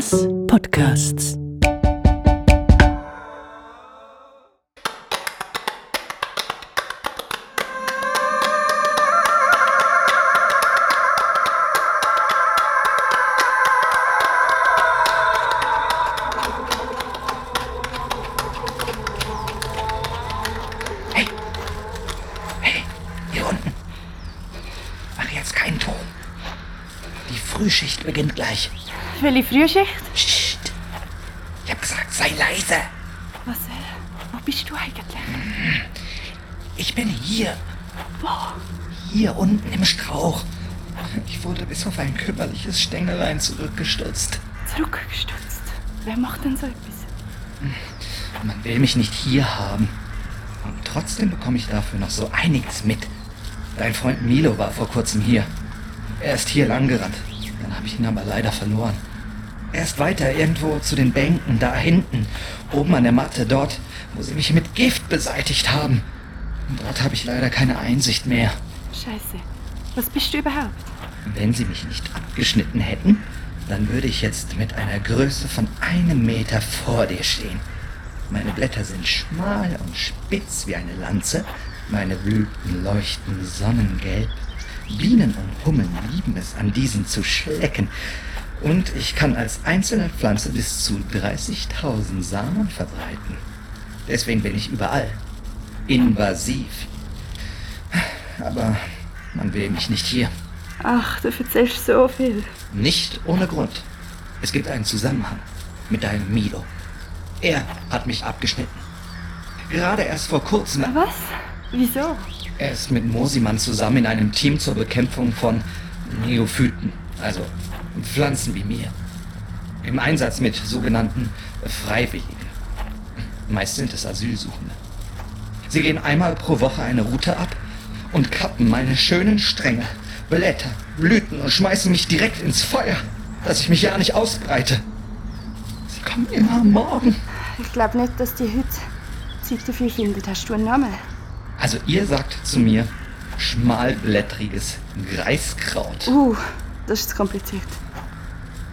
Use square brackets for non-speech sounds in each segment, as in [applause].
Mass Podcasts. Hey! Hey! Hier unten! Mach jetzt keinen Ton. Die Frühschicht beginnt gleich. Welche Frühschicht? Psst! Ich hab gesagt, sei leise! Was, äh, wo bist du eigentlich? Ich bin hier. Hier unten im Strauch. Ich wurde bis auf ein kümmerliches Stängelein zurückgestutzt. Zurückgestutzt. Wer macht denn so etwas? Man will mich nicht hier haben. Und trotzdem bekomme ich dafür noch so einiges mit. Dein Freund Milo war vor kurzem hier. Er ist hier langgerannt. Dann habe ich ihn aber leider verloren. Er ist weiter irgendwo zu den Bänken da hinten, oben an der Matte, dort, wo sie mich mit Gift beseitigt haben. Und dort habe ich leider keine Einsicht mehr. Scheiße. Was bist du überhaupt? Wenn sie mich nicht abgeschnitten hätten, dann würde ich jetzt mit einer Größe von einem Meter vor dir stehen. Meine Blätter sind schmal und spitz wie eine Lanze. Meine Blüten leuchten sonnengelb. Bienen und Hummeln lieben es, an diesen zu schlecken. Und ich kann als einzelne Pflanze bis zu 30.000 Samen verbreiten. Deswegen bin ich überall. Invasiv. Aber man will mich nicht hier. Ach, du erzählst so viel. Nicht ohne Grund. Es gibt einen Zusammenhang mit deinem Milo. Er hat mich abgeschnitten. Gerade erst vor kurzem. Was? Wieso? Er ist mit Mosimann zusammen in einem Team zur Bekämpfung von Neophyten, also Pflanzen wie mir. Im Einsatz mit sogenannten Freiwilligen. Meist sind es Asylsuchende. Sie gehen einmal pro Woche eine Route ab und kappen meine schönen Stränge, Blätter, Blüten und schmeißen mich direkt ins Feuer, dass ich mich ja nicht ausbreite. Sie kommen immer am Morgen. Ich glaube nicht, dass die heute Zeit dafür findet. Hast du einen Namen? Also ihr sagt zu mir schmalblättriges Greiskraut. Uh, das ist kompliziert.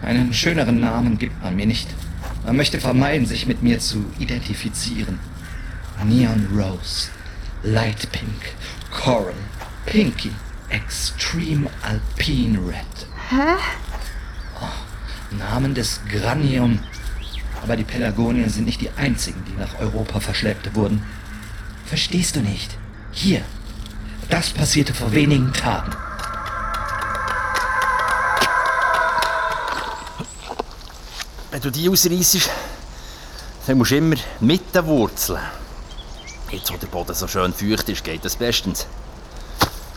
Einen schöneren Namen gibt man mir nicht. Man möchte vermeiden, sich mit mir zu identifizieren. Neon Rose, Light Pink, Coral, Pinky, Extreme Alpine Red. Hä? Namen des Granium. Aber die Pelargonien sind nicht die einzigen, die nach Europa verschleppt wurden. Verstehst du nicht? Hier. Das passierte vor wenigen Tagen. Du die ausreissest, dann musst du immer mit den Wurzeln. Jetzt, wo der Boden so schön feucht ist, geht das bestens.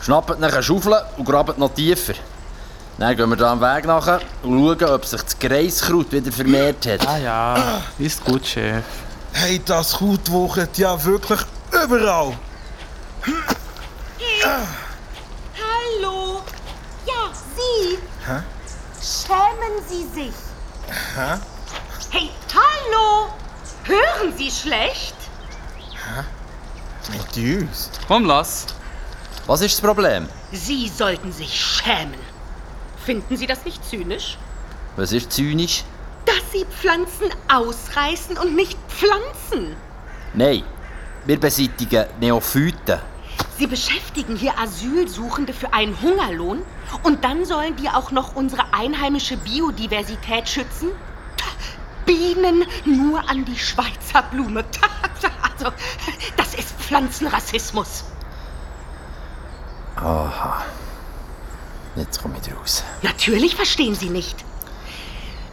Schnappt nach eine Schaufel und grabt noch tiefer. Dann gehen wir da am Weg nachher und schauen, ob sich das Greiskraut wieder vermehrt hat. Ah ja, ist gut, Chef. Hey, das Kraut wuchert ja wirklich überall. Hallo? Ja, Sie. Hä? Schämen Sie sich. Hä? Hey, hallo? Hören Sie schlecht? Mit uns? Komm, lass. Was ist das Problem? Sie sollten sich schämen. Finden Sie das nicht zynisch? Was ist zynisch? Dass Sie Pflanzen ausreißen und nicht pflanzen. Nein, wir beseitigen Neophyten. Sie beschäftigen hier Asylsuchende für einen Hungerlohn und dann sollen die auch noch unsere einheimische Biodiversität schützen? Bienen nur an die Schweizer Blume. [laughs] Also, das ist Pflanzenrassismus. Aha. Jetzt komme ich raus. Natürlich verstehen Sie nicht.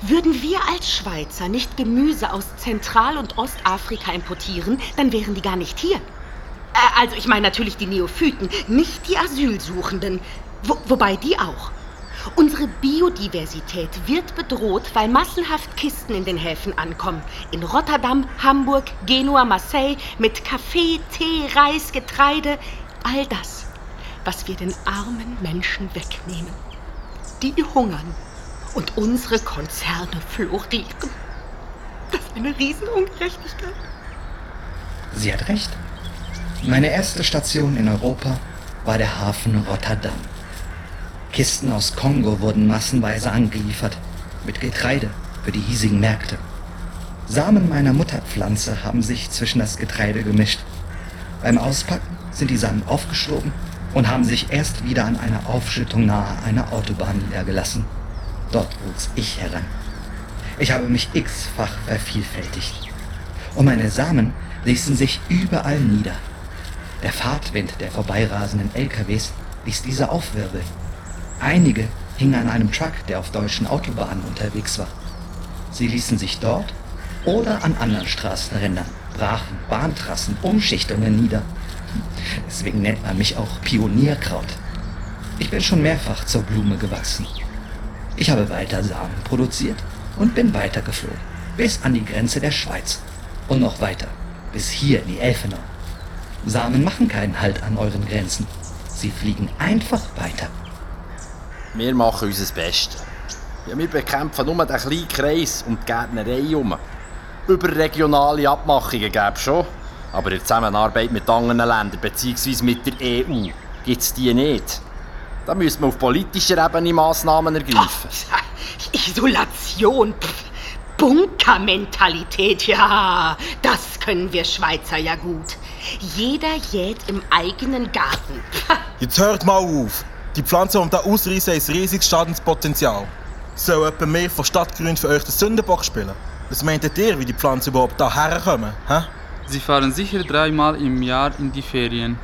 Würden wir als Schweizer nicht Gemüse aus Zentral- und Ostafrika importieren, dann wären die gar nicht hier. Äh, also ich meine natürlich die Neophyten, nicht die Asylsuchenden. Wo, wobei die auch. Unsere Biodiversität wird bedroht, weil massenhaft Kisten in den Häfen ankommen. In Rotterdam, Hamburg, Genua, Marseille mit Kaffee, Tee, Reis, Getreide. All das, was wir den armen Menschen wegnehmen. Die hungern und unsere Konzerne florieren. Das ist eine Riesenungerechtigkeit. Sie hat recht. Meine erste Station in Europa war der Hafen Rotterdam. Kisten aus Kongo wurden massenweise angeliefert. Mit Getreide, für die hiesigen Märkte. Samen meiner Mutterpflanze haben sich zwischen das Getreide gemischt. Beim Auspacken sind die Samen aufgeschoben und haben sich erst wieder an einer Aufschüttung nahe einer Autobahn niedergelassen. Dort wuchs ich heran. Ich habe mich x-fach vervielfältigt. Und meine Samen ließen sich überall nieder. Der Fahrtwind der vorbeirasenden LKWs ließ diese aufwirbeln. Einige hingen an einem Truck, der auf deutschen Autobahnen unterwegs war. Sie ließen sich dort oder an anderen Straßenrändern, brachen Bahntrassen, Umschichtungen nieder. Deswegen nennt man mich auch Pionierkraut. Ich bin schon mehrfach zur Blume gewachsen. Ich habe weiter Samen produziert und bin weitergeflogen, bis an die Grenze der Schweiz und noch weiter, bis hier in die Elfenau. Samen machen keinen Halt an euren Grenzen. Sie fliegen einfach weiter. Wir machen unser Bestes. Ja, wir bekämpfen nur den kleinen Kreis um die Gärtnerei herum. Überregionale Abmachungen gäbe es schon, aber in Zusammenarbeit mit anderen Ländern bzw. mit der EU gibt es die nicht. Da müssen wir auf politischer Ebene Massnahmen ergreifen. [laughs] Isolation, pff, Bunkermentalität, ja, das können wir Schweizer ja gut. Jeder jät im eigenen Garten. [laughs] Jetzt hört mal auf. Die Pflanzen, die da ausreißen, ein riesiges Schadenspotenzial. Soll jemand mehr von Stadtgrün für euch den Sündenbock spielen? Was meint ihr, wie die Pflanzen überhaupt da herkommen? Hä? Sie fahren sicher dreimal im Jahr in die Ferien.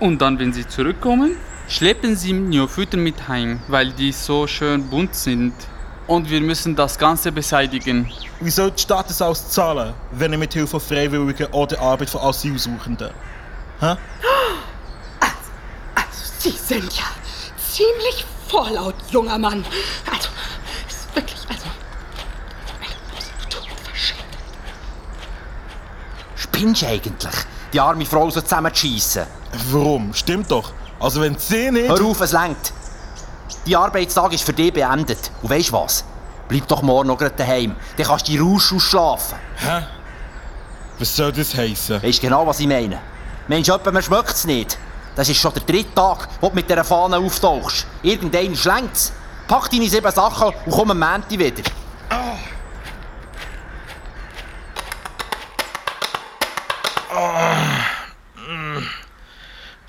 Und dann, wenn sie zurückkommen, schleppen sie Neophyten mit heim, weil die so schön bunt sind. Und wir müssen das Ganze beseitigen. Wie soll die Stadt es auszahlen, wenn ihr mit Hilfe von Freiwilligen oder Arbeit von Asylsuchenden? Hä? Also, Sie sind ja ziemlich vorlaut, junger Mann. Also, es ist wirklich, also. Spinnst du eigentlich? Die arme Frau so zusammenzuschiessen. Warum? Stimmt doch. Also wenn sie nicht... Hör auf, es längt. Die Arbeitstag ist für dich beendet. Und weißt du was? Bleib doch morgen noch gerade daheim. Dann kannst du die Rausch ausschlafen. Hä? Was soll das heissen? Weißt du genau, was ich meine? Meinst du, jemand, man schmeckt es nicht? Das ist schon der dritte Tag, wo du mit dieser Fahne auftauchst. Irgendeiner schlängt's. Pack deine sieben Sachen und komm am Montag wieder.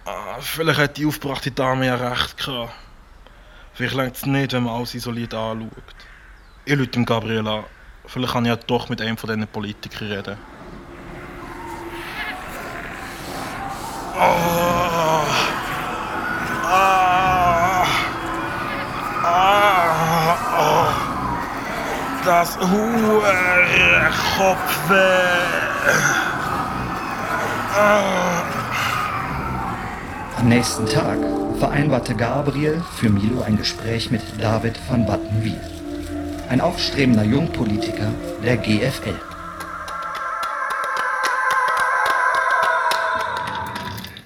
Ah, Vielleicht hat die aufgebrachte Dame ja recht gehabt. Vielleicht längt es nicht, wenn man alles isoliert anschaut. Ich rufe dem Gabriel an. Vielleicht kann ich ja doch mit einem von diesen Politikern reden. Ah. Ah. Ah. Ah. Das hure Kopfweh. Ah. Am nächsten Tag vereinbarte Gabriel für Milo ein Gespräch mit David von Wattenwyl, ein aufstrebender Jungpolitiker der GFL.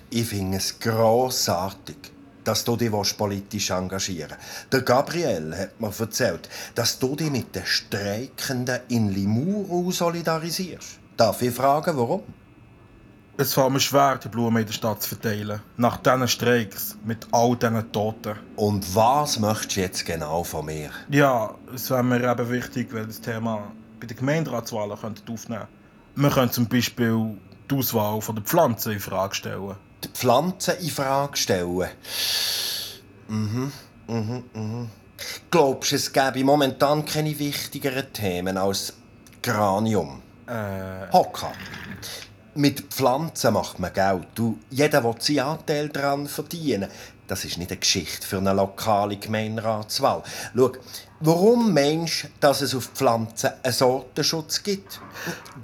Ich finde es grossartig, dass du dich politisch engagieren willst. Der Gabriel hat mir erzählt, dass du dich mit den Streikenden in Limuru solidarisierst. Darf ich fragen, warum? Es fällt mir schwer, die Blumen in der Stadt zu verteilen. Nach diesen Streiks, mit all diesen Toten. Und was möchtest du jetzt genau von mir? Ja, es wäre mir eben wichtig, weil das Thema bei den Gemeinderatswahlen aufnehmen Wir können zum Beispiel die Auswahl der Pflanzen in Frage stellen. Die Pflanzen in Frage stellen. Mhm, mhm, mhm. Glaubst du, es gäbe momentan keine wichtigeren Themen als Granium? Äh, Hocker. Mit Pflanzen macht man Geld. Du, jeder will seinen Anteil daran verdienen. Das ist nicht eine Geschichte für eine lokale Gemeinderatswahl. Schau, warum meinst du, dass es auf Pflanzen einen Sortenschutz gibt?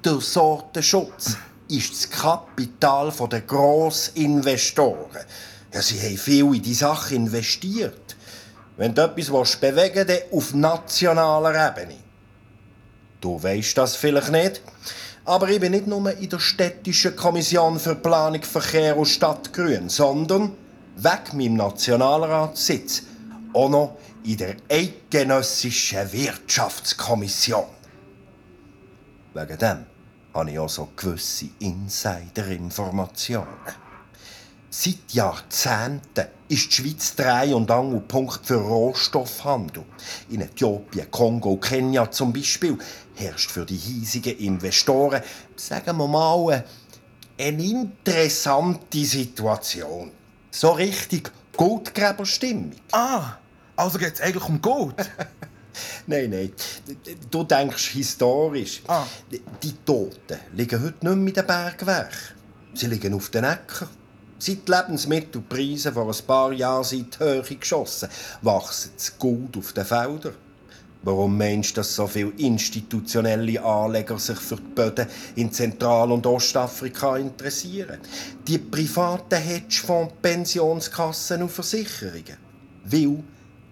Der Sortenschutz ist das Kapital der Grossinvestoren. Ja, sie haben viel in die Sache investiert. Wenn du etwas bewegen willst, auf nationaler Ebene. Du weißt das vielleicht nicht, aber ich bin nicht nur in der städtischen Kommission für Planung, Verkehr und Stadtgrün, sondern weg meinem Nationalratssitz auch noch in der eidgenössischen Wirtschaftskommission. Wegen dem habe ich auch so gewisse Insider-Informationen. Seit Jahrzehnten ist die Schweiz Dreh- und Angelpunkt für Rohstoffhandel. In Äthiopien, Kongo, Kenia zum Beispiel herrscht für die hiesigen Investoren, sagen wir mal, eine interessante Situation. So richtig Goldgräberstimmung. Ah, also geht es eigentlich um Gold? [laughs] Nein, nein. Du denkst historisch. Ah. Die Toten liegen heute nicht mehr in den Bergwerken. Sie liegen auf den Äckern. Seit die Lebensmittelpreise vor ein paar Jahren sind die Höhe geschossen, wachsen das Gold auf den Feldern. Warum meinst du, dass so viele institutionelle Anleger sich für die Böden in Zentral- und Ostafrika interessieren? Die privaten Hedgefonds, Pensionskassen und Versicherungen. Weil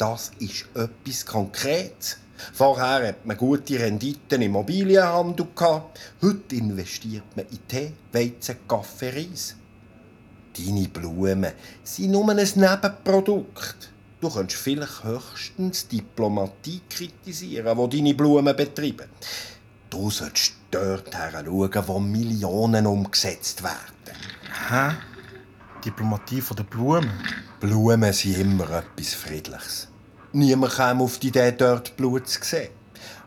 das ist etwas Konkretes. Vorher hat man gute Renditen im Immobilienhandel gehabt. Heute investiert man in Tee, Weizen, Kaffee, Reis. Deine Blumen sind nur ein Nebenprodukt. Du könntest vielleicht höchstens Diplomatie kritisieren, wo deine Blumen betreiben. Du solltest dort schauen, wo Millionen umgesetzt werden. Hä? Diplomatie von der Blumen? Blumen sind immer etwas Friedliches. Niemand kam auf die Idee, dort Blut zu sehen.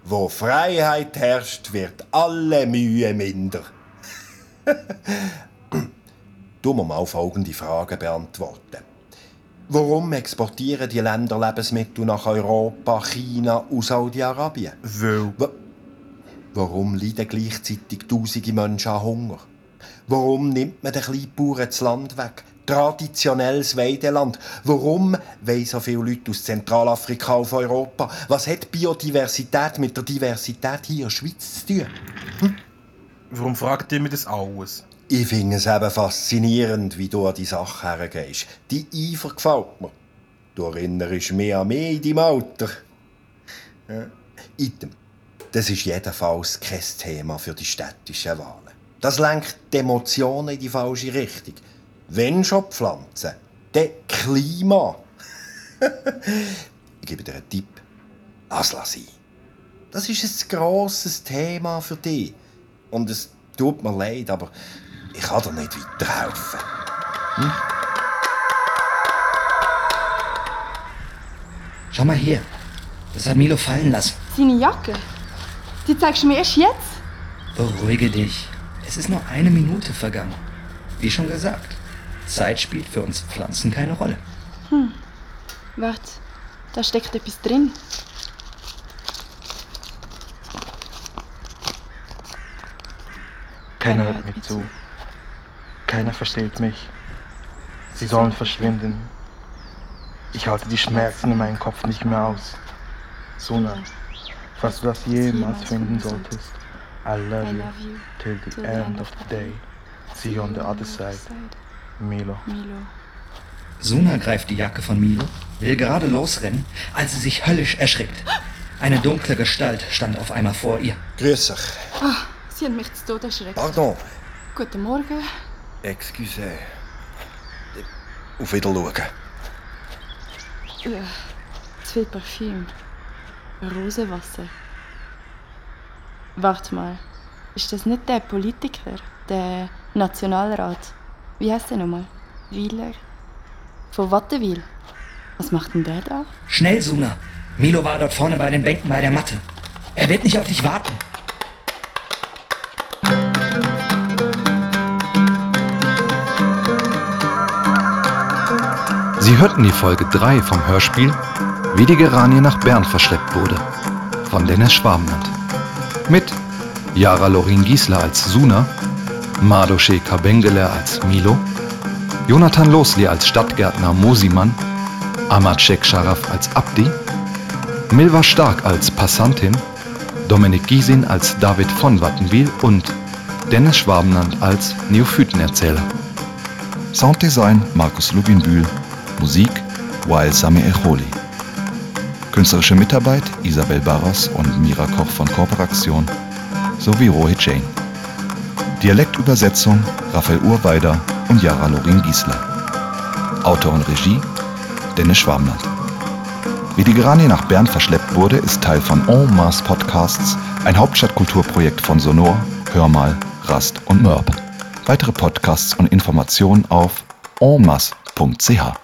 Wo Freiheit herrscht, wird alle Mühe minder. [laughs] du musst mal folgende Fragen beantworten. Warum exportieren die Länder Lebensmittel nach Europa, China und Saudi-Arabien? Weil. Wa- Warum leiden gleichzeitig tausende Menschen an Hunger? Warum nimmt man den Kleinbauern das Land weg? Traditionelles Weideland. Warum wollen so viele Leute aus Zentralafrika auf Europa? Was hat Biodiversität mit der Diversität hier in der Schweiz zu tun? Warum fragt ihr mir das alles? Ich finde es eben faszinierend, wie du an die Sache hergehst. Die Eifer gefällt mir. Du erinnerst mich an mich in deinem Alter. Ja. Item. Das ist jedenfalls kein Thema für die städtischen Wahlen. Das lenkt die Emotionen in die falsche Richtung. Wenn schon Pflanzen, dann Klima. [laughs] ich gebe dir einen Tipp. Lass sein. Das ist ein grosses Thema für dich. Und es tut mir leid, aber ich kann dir nicht weiterhelfen. Schau mal hier. Das hat Milo fallen lassen. Seine Jacke? Die zeigst du mir erst jetzt? Beruhige dich. Es ist nur eine Minute vergangen. Wie schon gesagt, Zeit spielt für uns Pflanzen keine Rolle. Warte, da steckt etwas drin. Keiner hört mir zu. Keiner versteht mich. Sie sollen verschwinden. Ich halte die Schmerzen in meinem Kopf nicht mehr aus. Suna, falls du das jemals finden solltest, I love you. till the end of the day. See you on the other side. Milo. Milo. Suna greift die Jacke von Milo, will gerade losrennen, als sie sich höllisch erschrickt. Eine dunkle Gestalt stand auf einmal vor ihr. Grüß dich. Sie hat mich zu Tode erschreckt. Pardon. Guten Morgen. Excuse. Auf Wiedersehen. Zu viel Parfüm. Rosenwasser. Warte mal. Ist das nicht der Politiker? Der Nationalrat? Wie heißt der nochmal? Wieler? Von Wattenwil? Was macht denn der da? Schnell, Suna! Milo war dort vorne bei den Bänken bei der Matte. Er wird nicht auf dich warten. Sie hörten die Folge 3 vom Hörspiel Wie die Geranie nach Bern verschleppt wurde von Dennis Schwabenland. Mit Jara Lorin Giesler als Suna, Madoshe Kabengele als Milo, Jonathan Losli als Stadtgärtner Mosimann, Ahmad Sheikh Sharaf als Abdi, Milva Stark als Passantin, Dominik Giesin als David von Wattenwil und Dennis Schwabenland als Neophytenerzähler. Sounddesign Markus Lubinbühl, Musik Wael Sami Echoli. Künstlerische Mitarbeit Isabel Barros und Mira Koch von Kooperation sowie Rohit Jain. Dialektübersetzung Raphael Urweider und Jara Lorin Giesler. Autor und Regie Dennis Schwabland. Wie die Geranie nach Bern verschleppt wurde, ist Teil von En Masse Podcasts, ein Hauptstadtkulturprojekt von Sonor, Hörmal, Rast und Mörb. Weitere Podcasts und Informationen auf enmasse.ch.